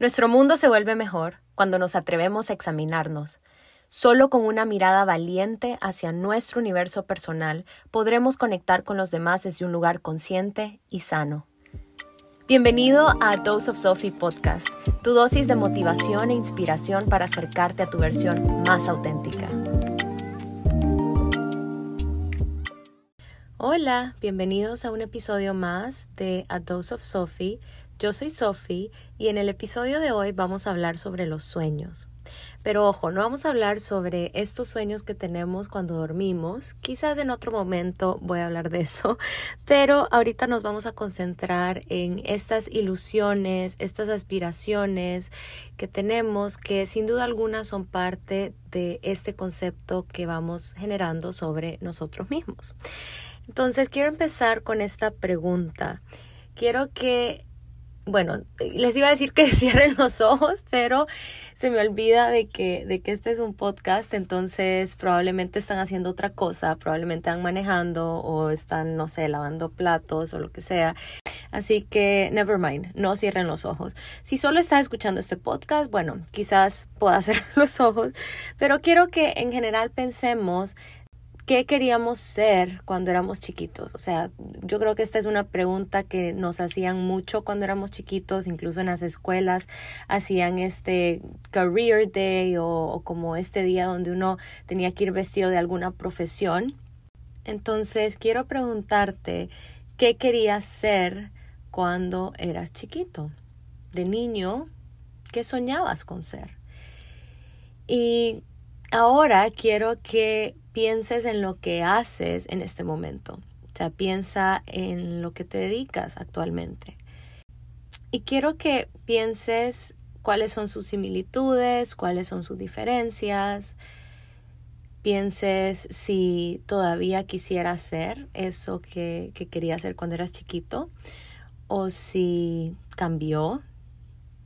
Nuestro mundo se vuelve mejor cuando nos atrevemos a examinarnos. Solo con una mirada valiente hacia nuestro universo personal podremos conectar con los demás desde un lugar consciente y sano. Bienvenido a Dose of Sophie Podcast, tu dosis de motivación e inspiración para acercarte a tu versión más auténtica. Hola, bienvenidos a un episodio más de A Dose of Sophie yo soy Sophie y en el episodio de hoy vamos a hablar sobre los sueños. Pero ojo, no vamos a hablar sobre estos sueños que tenemos cuando dormimos. Quizás en otro momento voy a hablar de eso, pero ahorita nos vamos a concentrar en estas ilusiones, estas aspiraciones que tenemos que sin duda alguna son parte de este concepto que vamos generando sobre nosotros mismos. Entonces quiero empezar con esta pregunta. Quiero que bueno, les iba a decir que cierren los ojos, pero se me olvida de que, de que este es un podcast, entonces probablemente están haciendo otra cosa, probablemente están manejando o están, no sé, lavando platos o lo que sea. Así que, never mind, no cierren los ojos. Si solo estás escuchando este podcast, bueno, quizás pueda cerrar los ojos, pero quiero que en general pensemos ¿Qué queríamos ser cuando éramos chiquitos? O sea, yo creo que esta es una pregunta que nos hacían mucho cuando éramos chiquitos, incluso en las escuelas hacían este career day o, como este día donde uno tenía que ir vestido de alguna profesión. Entonces, quiero preguntarte, ¿qué querías ser cuando eras chiquito? De niño, ¿qué soñabas con ser? Y ahora quiero que pienses en lo que haces en este momento. O sea, piensa en lo que te dedicas actualmente. Y quiero que pienses cuáles son sus similitudes, cuáles son sus diferencias. Pienses si todavía quisieras ser eso que, que querías ser cuando eras chiquito o si cambió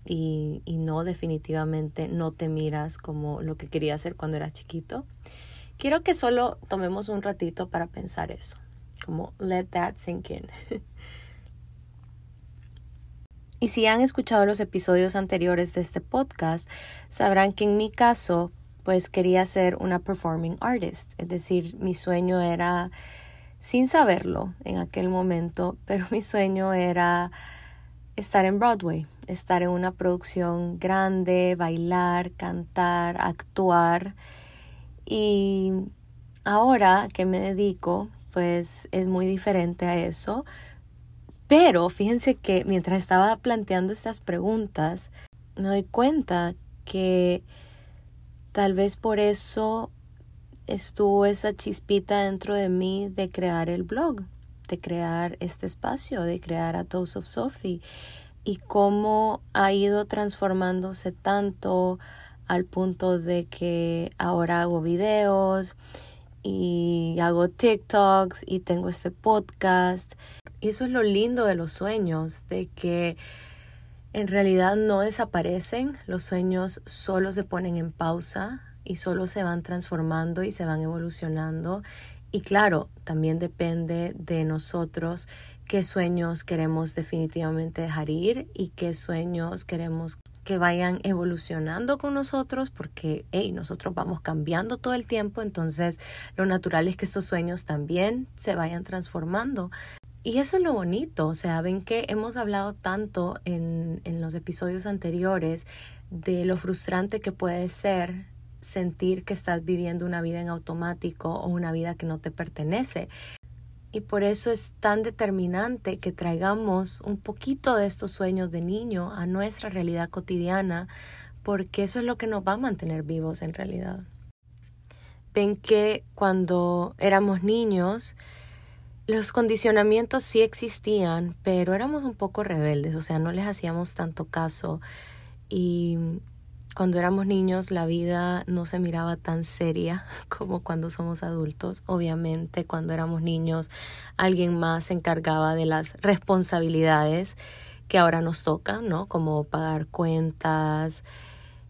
y, y no definitivamente no te miras como lo que querías ser cuando eras chiquito. Quiero que solo tomemos un ratito para pensar eso, como let that sink in. y si han escuchado los episodios anteriores de este podcast, sabrán que en mi caso, pues quería ser una performing artist, es decir, mi sueño era, sin saberlo en aquel momento, pero mi sueño era estar en Broadway, estar en una producción grande, bailar, cantar, actuar y ahora que me dedico, pues es muy diferente a eso. Pero fíjense que mientras estaba planteando estas preguntas, me doy cuenta que tal vez por eso estuvo esa chispita dentro de mí de crear el blog, de crear este espacio, de crear a Dose of Sophie y cómo ha ido transformándose tanto al punto de que ahora hago videos y hago TikToks y tengo este podcast. Y eso es lo lindo de los sueños, de que en realidad no desaparecen, los sueños solo se ponen en pausa y solo se van transformando y se van evolucionando. Y claro, también depende de nosotros qué sueños queremos definitivamente dejar ir y qué sueños queremos que vayan evolucionando con nosotros porque hey, nosotros vamos cambiando todo el tiempo, entonces lo natural es que estos sueños también se vayan transformando. Y eso es lo bonito, o sea, ven que hemos hablado tanto en, en los episodios anteriores de lo frustrante que puede ser sentir que estás viviendo una vida en automático o una vida que no te pertenece. Y por eso es tan determinante que traigamos un poquito de estos sueños de niño a nuestra realidad cotidiana, porque eso es lo que nos va a mantener vivos en realidad. Ven que cuando éramos niños, los condicionamientos sí existían, pero éramos un poco rebeldes, o sea, no les hacíamos tanto caso y cuando éramos niños la vida no se miraba tan seria como cuando somos adultos. Obviamente cuando éramos niños alguien más se encargaba de las responsabilidades que ahora nos tocan, ¿no? Como pagar cuentas,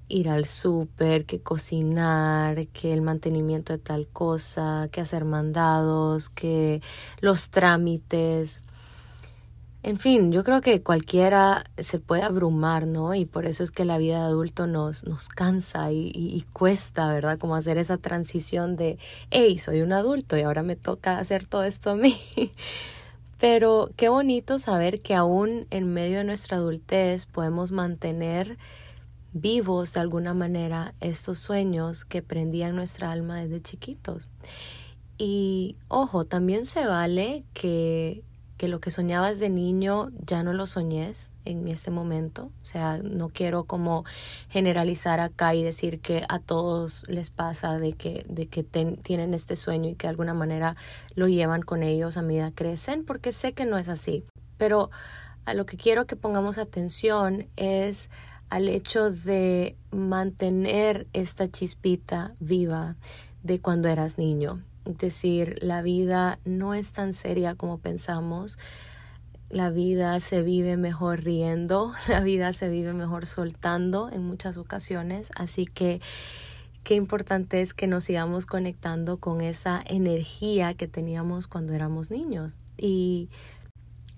ir al súper, que cocinar, que el mantenimiento de tal cosa, que hacer mandados, que los trámites. En fin, yo creo que cualquiera se puede abrumar, ¿no? Y por eso es que la vida de adulto nos, nos cansa y, y, cuesta, ¿verdad? Como hacer esa transición de, hey, soy un adulto y ahora me toca hacer todo esto a mí. Pero qué bonito saber que aún en medio de nuestra adultez podemos mantener vivos de alguna manera estos sueños que prendían nuestra alma desde chiquitos. Y ojo, también se vale que que lo que soñabas de niño ya no lo soñes en este momento. O sea, no quiero como generalizar acá y decir que a todos les pasa de que, de que tienen este sueño y que de alguna manera lo llevan con ellos a medida crecen, porque sé que no es así. Pero a lo que quiero que pongamos atención es al hecho de mantener esta chispita viva de cuando eras niño decir, la vida no es tan seria como pensamos, la vida se vive mejor riendo, la vida se vive mejor soltando en muchas ocasiones, así que qué importante es que nos sigamos conectando con esa energía que teníamos cuando éramos niños. Y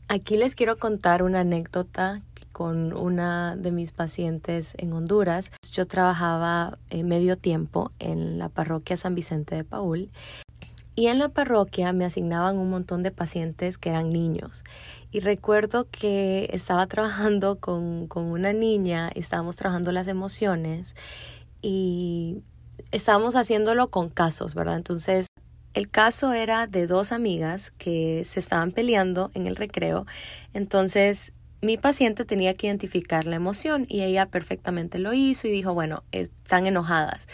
aquí les quiero contar una anécdota con una de mis pacientes en Honduras. Yo trabajaba eh, medio tiempo en la parroquia San Vicente de Paul y en la parroquia me asignaban un montón de pacientes que eran niños. Y recuerdo que estaba trabajando con, con una niña, estábamos trabajando las emociones y estábamos haciéndolo con casos, ¿verdad? Entonces, el caso era de dos amigas que se estaban peleando en el recreo. Entonces, mi paciente tenía que identificar la emoción y ella perfectamente lo hizo y dijo, bueno, están enojadas.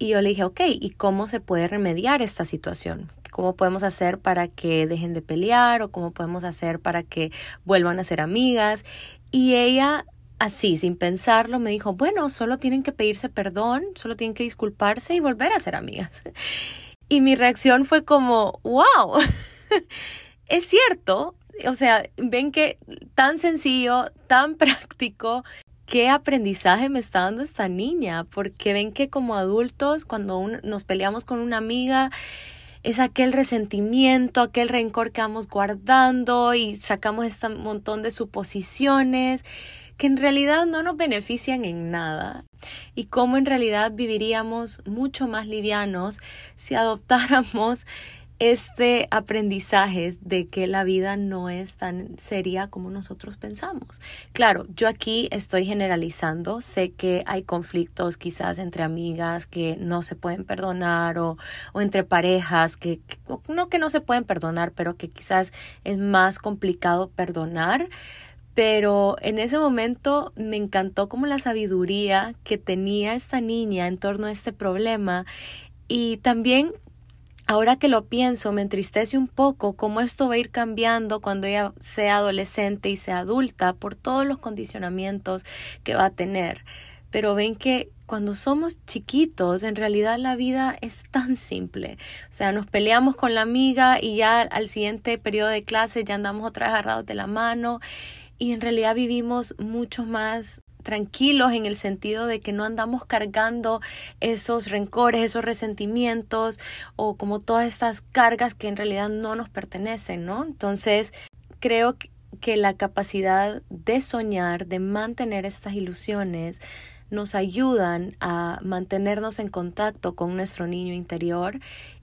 Y yo le dije, ok, ¿y cómo se puede remediar esta situación? ¿Cómo podemos hacer para que dejen de pelear o cómo podemos hacer para que vuelvan a ser amigas? Y ella, así, sin pensarlo, me dijo, bueno, solo tienen que pedirse perdón, solo tienen que disculparse y volver a ser amigas. Y mi reacción fue como, wow, es cierto. O sea, ven que tan sencillo, tan práctico qué aprendizaje me está dando esta niña, porque ven que como adultos, cuando nos peleamos con una amiga, es aquel resentimiento, aquel rencor que vamos guardando y sacamos este montón de suposiciones que en realidad no nos benefician en nada. Y cómo en realidad viviríamos mucho más livianos si adoptáramos este aprendizaje de que la vida no es tan seria como nosotros pensamos. Claro, yo aquí estoy generalizando, sé que hay conflictos quizás entre amigas que no se pueden perdonar o, o entre parejas que, no que no se pueden perdonar, pero que quizás es más complicado perdonar pero en ese momento me encantó como la sabiduría que tenía esta niña en torno a este problema y también Ahora que lo pienso, me entristece un poco cómo esto va a ir cambiando cuando ella sea adolescente y sea adulta por todos los condicionamientos que va a tener. Pero ven que cuando somos chiquitos, en realidad la vida es tan simple. O sea, nos peleamos con la amiga y ya al siguiente periodo de clase ya andamos otra vez agarrados de la mano y en realidad vivimos mucho más tranquilos en el sentido de que no andamos cargando esos rencores, esos resentimientos o como todas estas cargas que en realidad no nos pertenecen, ¿no? Entonces, creo que la capacidad de soñar, de mantener estas ilusiones, nos ayudan a mantenernos en contacto con nuestro niño interior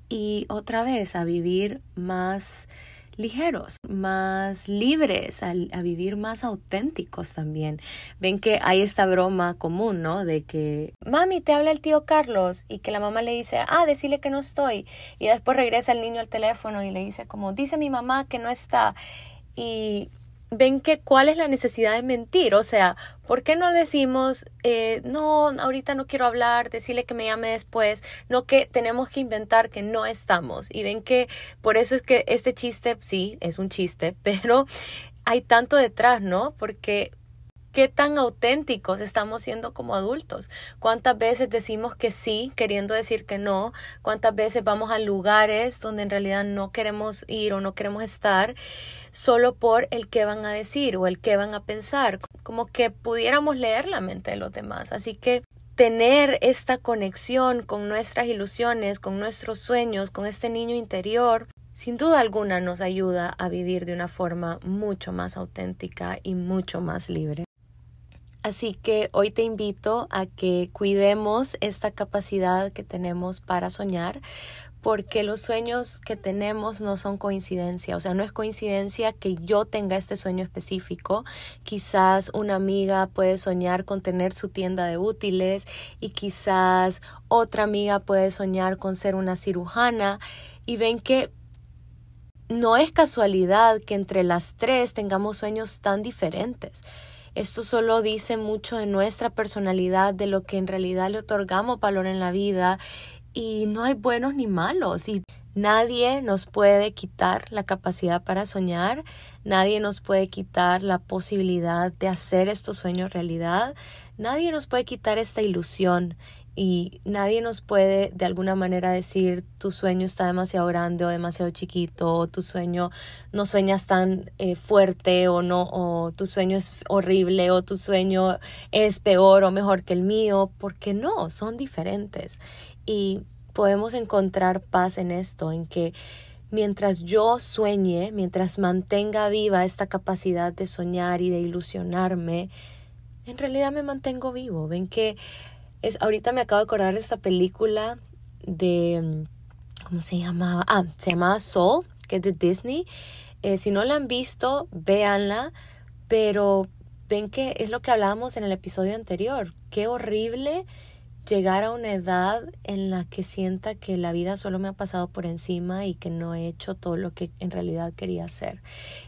y otra vez a vivir más ligeros, más libres, a, vivir más auténticos también. Ven que hay esta broma común, ¿no? De que, mami, te habla el tío Carlos y que la mamá le dice, ah, decirle que no estoy. Y después regresa el niño al teléfono y le dice como, dice mi mamá que no está. Y ven que cuál es la necesidad de mentir, o sea, ¿por qué no decimos, eh, no, ahorita no quiero hablar, decirle que me llame después, no que tenemos que inventar que no estamos? Y ven que por eso es que este chiste, sí, es un chiste, pero hay tanto detrás, ¿no? Porque qué tan auténticos estamos siendo como adultos. ¿Cuántas veces decimos que sí, queriendo decir que no? ¿Cuántas veces vamos a lugares donde en realidad no queremos ir o no queremos estar solo por el que van a decir o el que van a pensar? Como que pudiéramos leer la mente de los demás. Así que tener esta conexión con nuestras ilusiones, con nuestros sueños, con este niño interior, sin duda alguna nos ayuda a vivir de una forma mucho más auténtica y mucho más libre. Así que hoy te invito a que cuidemos esta capacidad que tenemos para soñar, porque los sueños que tenemos no son coincidencia, o sea, no es coincidencia que yo tenga este sueño específico. Quizás una amiga puede soñar con tener su tienda de útiles y quizás otra amiga puede soñar con ser una cirujana y ven que no es casualidad que entre las tres tengamos sueños tan diferentes. Esto solo dice mucho de nuestra personalidad, de lo que en realidad le otorgamos valor en la vida y no hay buenos ni malos y nadie nos puede quitar la capacidad para soñar, nadie nos puede quitar la posibilidad de hacer estos sueños realidad, nadie nos puede quitar esta ilusión y nadie nos puede de alguna manera decir tu sueño está demasiado grande o demasiado chiquito o tu sueño no sueñas tan eh, fuerte o no o tu sueño es horrible o tu sueño es peor o mejor que el mío porque no son diferentes. Y podemos encontrar paz en esto en que mientras yo sueñe mientras mantenga viva esta capacidad de soñar y de ilusionarme en realidad me mantengo vivo. Ven que es, ahorita me acabo de acordar de esta película de, ¿cómo se llamaba? Ah, se llamaba Soul, que es de Disney. Eh, si no la han visto, véanla, pero ven que es lo que hablábamos en el episodio anterior. Qué horrible llegar a una edad en la que sienta que la vida solo me ha pasado por encima y que no he hecho todo lo que en realidad quería hacer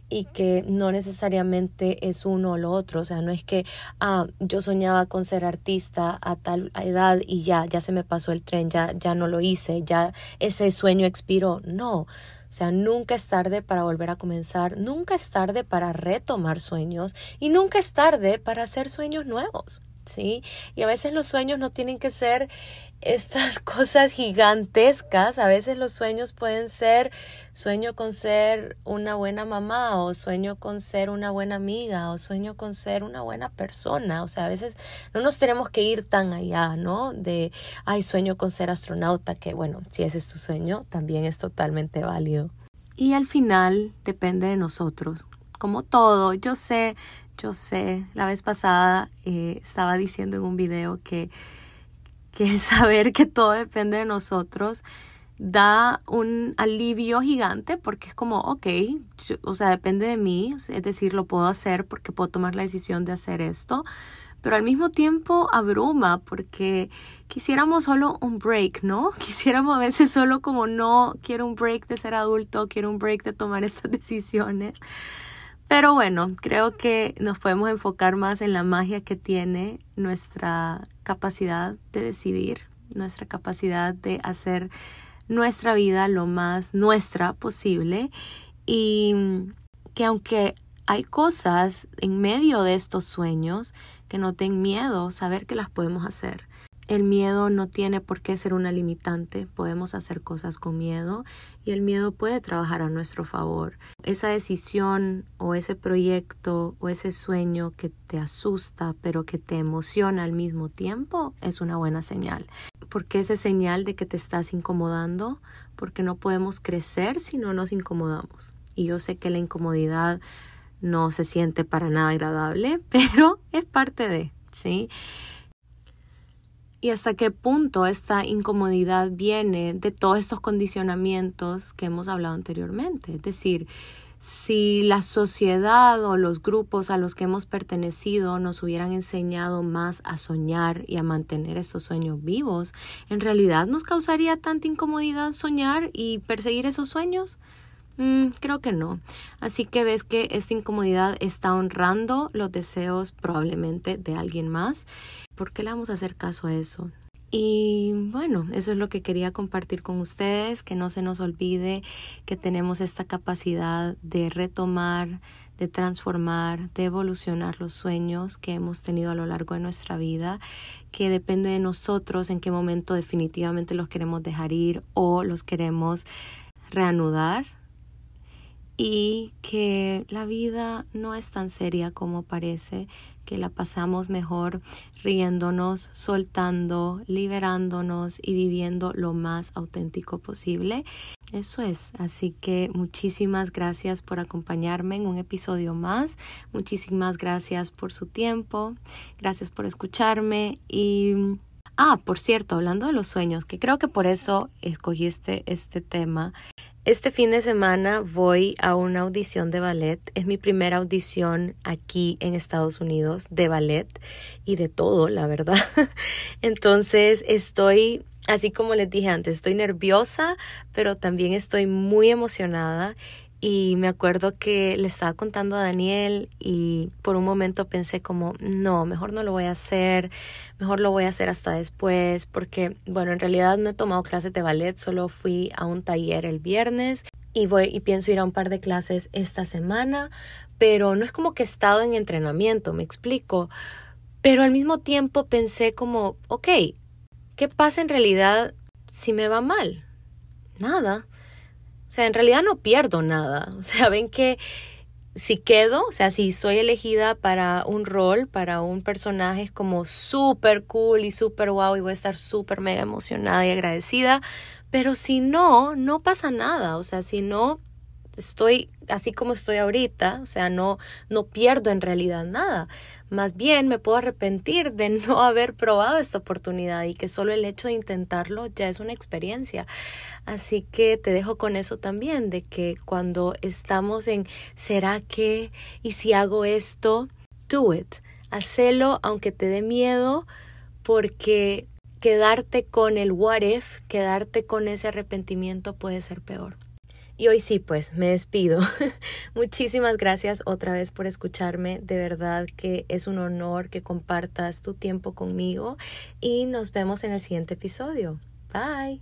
y que no necesariamente es uno o lo otro, o sea, no es que ah, yo soñaba con ser artista a tal edad y ya, ya se me pasó el tren, ya, ya no lo hice, ya ese sueño expiró, no. O sea, nunca es tarde para volver a comenzar, nunca es tarde para retomar sueños y nunca es tarde para hacer sueños nuevos. ¿Sí? Y a veces los sueños no tienen que ser estas cosas gigantescas, a veces los sueños pueden ser sueño con ser una buena mamá o sueño con ser una buena amiga o sueño con ser una buena persona, o sea, a veces no nos tenemos que ir tan allá, ¿no? De, ay, sueño con ser astronauta, que bueno, si ese es tu sueño, también es totalmente válido. Y al final depende de nosotros, como todo, yo sé, yo sé, la vez pasada eh, estaba diciendo en un video que, que saber que todo depende de nosotros da un alivio gigante porque es como, ok, o sea, depende de mí, es decir, lo puedo hacer porque puedo tomar la decisión de hacer esto, pero al mismo tiempo abruma porque quisiéramos solo un break, ¿no? Quisiéramos a veces solo como no, quiero un break de ser adulto, quiero un break de tomar estas decisiones. Pero bueno, creo que nos podemos enfocar más en la magia que tiene nuestra capacidad de decidir, nuestra capacidad de hacer nuestra vida lo más nuestra posible y que aunque hay cosas en medio de estos sueños que no den miedo, saber que las podemos hacer. El miedo no tiene por qué ser una limitante, podemos hacer cosas con miedo y el miedo puede trabajar a nuestro favor. Esa decisión o ese proyecto o ese sueño que te asusta pero que te emociona al mismo tiempo es una buena señal. ¿Por qué esa señal de que te estás incomodando? Porque no podemos crecer si no nos incomodamos. Y yo sé que la incomodidad no se siente para nada agradable, pero es parte de, ¿sí? Y hasta qué punto esta incomodidad viene de todos estos condicionamientos que hemos hablado anteriormente. Es decir, si la sociedad o los grupos a los que hemos pertenecido nos hubieran enseñado más a soñar y a mantener estos sueños vivos, ¿en realidad nos causaría tanta incomodidad soñar y perseguir esos sueños? Mm, creo que no. Así que ves que esta incomodidad está honrando los deseos probablemente de alguien más. ¿Por qué le vamos a hacer caso a eso? Y bueno, eso es lo que quería compartir con ustedes, que no se nos olvide que tenemos esta capacidad de retomar, de transformar, de evolucionar los sueños que hemos tenido a lo largo de nuestra vida, que depende de nosotros en qué momento definitivamente los queremos dejar ir o los queremos reanudar y que la vida no es tan seria como parece, que la pasamos mejor riéndonos, soltando, liberándonos y viviendo lo más auténtico posible. Eso es, así que muchísimas gracias por acompañarme en un episodio más, muchísimas gracias por su tiempo, gracias por escucharme y... Ah, por cierto, hablando de los sueños, que creo que por eso escogí este, este tema, este fin de semana voy a una audición de ballet. Es mi primera audición aquí en Estados Unidos de ballet y de todo, la verdad. Entonces estoy, así como les dije antes, estoy nerviosa, pero también estoy muy emocionada y me acuerdo que le estaba contando a Daniel y por un momento pensé como, no, mejor no lo voy a hacer, mejor lo voy a hacer hasta después, porque bueno, en realidad no he tomado clases de ballet, solo fui a un taller el viernes y voy y pienso ir a un par de clases esta semana, pero no es como que he estado en entrenamiento, me explico, pero al mismo tiempo pensé como, ok, ¿qué pasa en realidad si me va mal? Nada o sea, en realidad no pierdo nada. O sea, ven que si quedo, o sea, si soy elegida para un rol, para un personaje es como súper cool y súper wow y voy a estar súper mega emocionada y agradecida. Pero si no, no pasa nada. O sea, si no, estoy así como estoy ahorita, o sea, no, no pierdo en realidad nada. Más bien me puedo arrepentir de no haber probado esta oportunidad y que solo el hecho de intentarlo ya es una experiencia. Así que te dejo con eso también, de que cuando estamos en ¿será que? ¿Y si hago esto? Do it. Hacelo aunque te dé miedo porque quedarte con el what if, quedarte con ese arrepentimiento puede ser peor. Y hoy sí, pues me despido. Muchísimas gracias otra vez por escucharme. De verdad que es un honor que compartas tu tiempo conmigo y nos vemos en el siguiente episodio. Bye.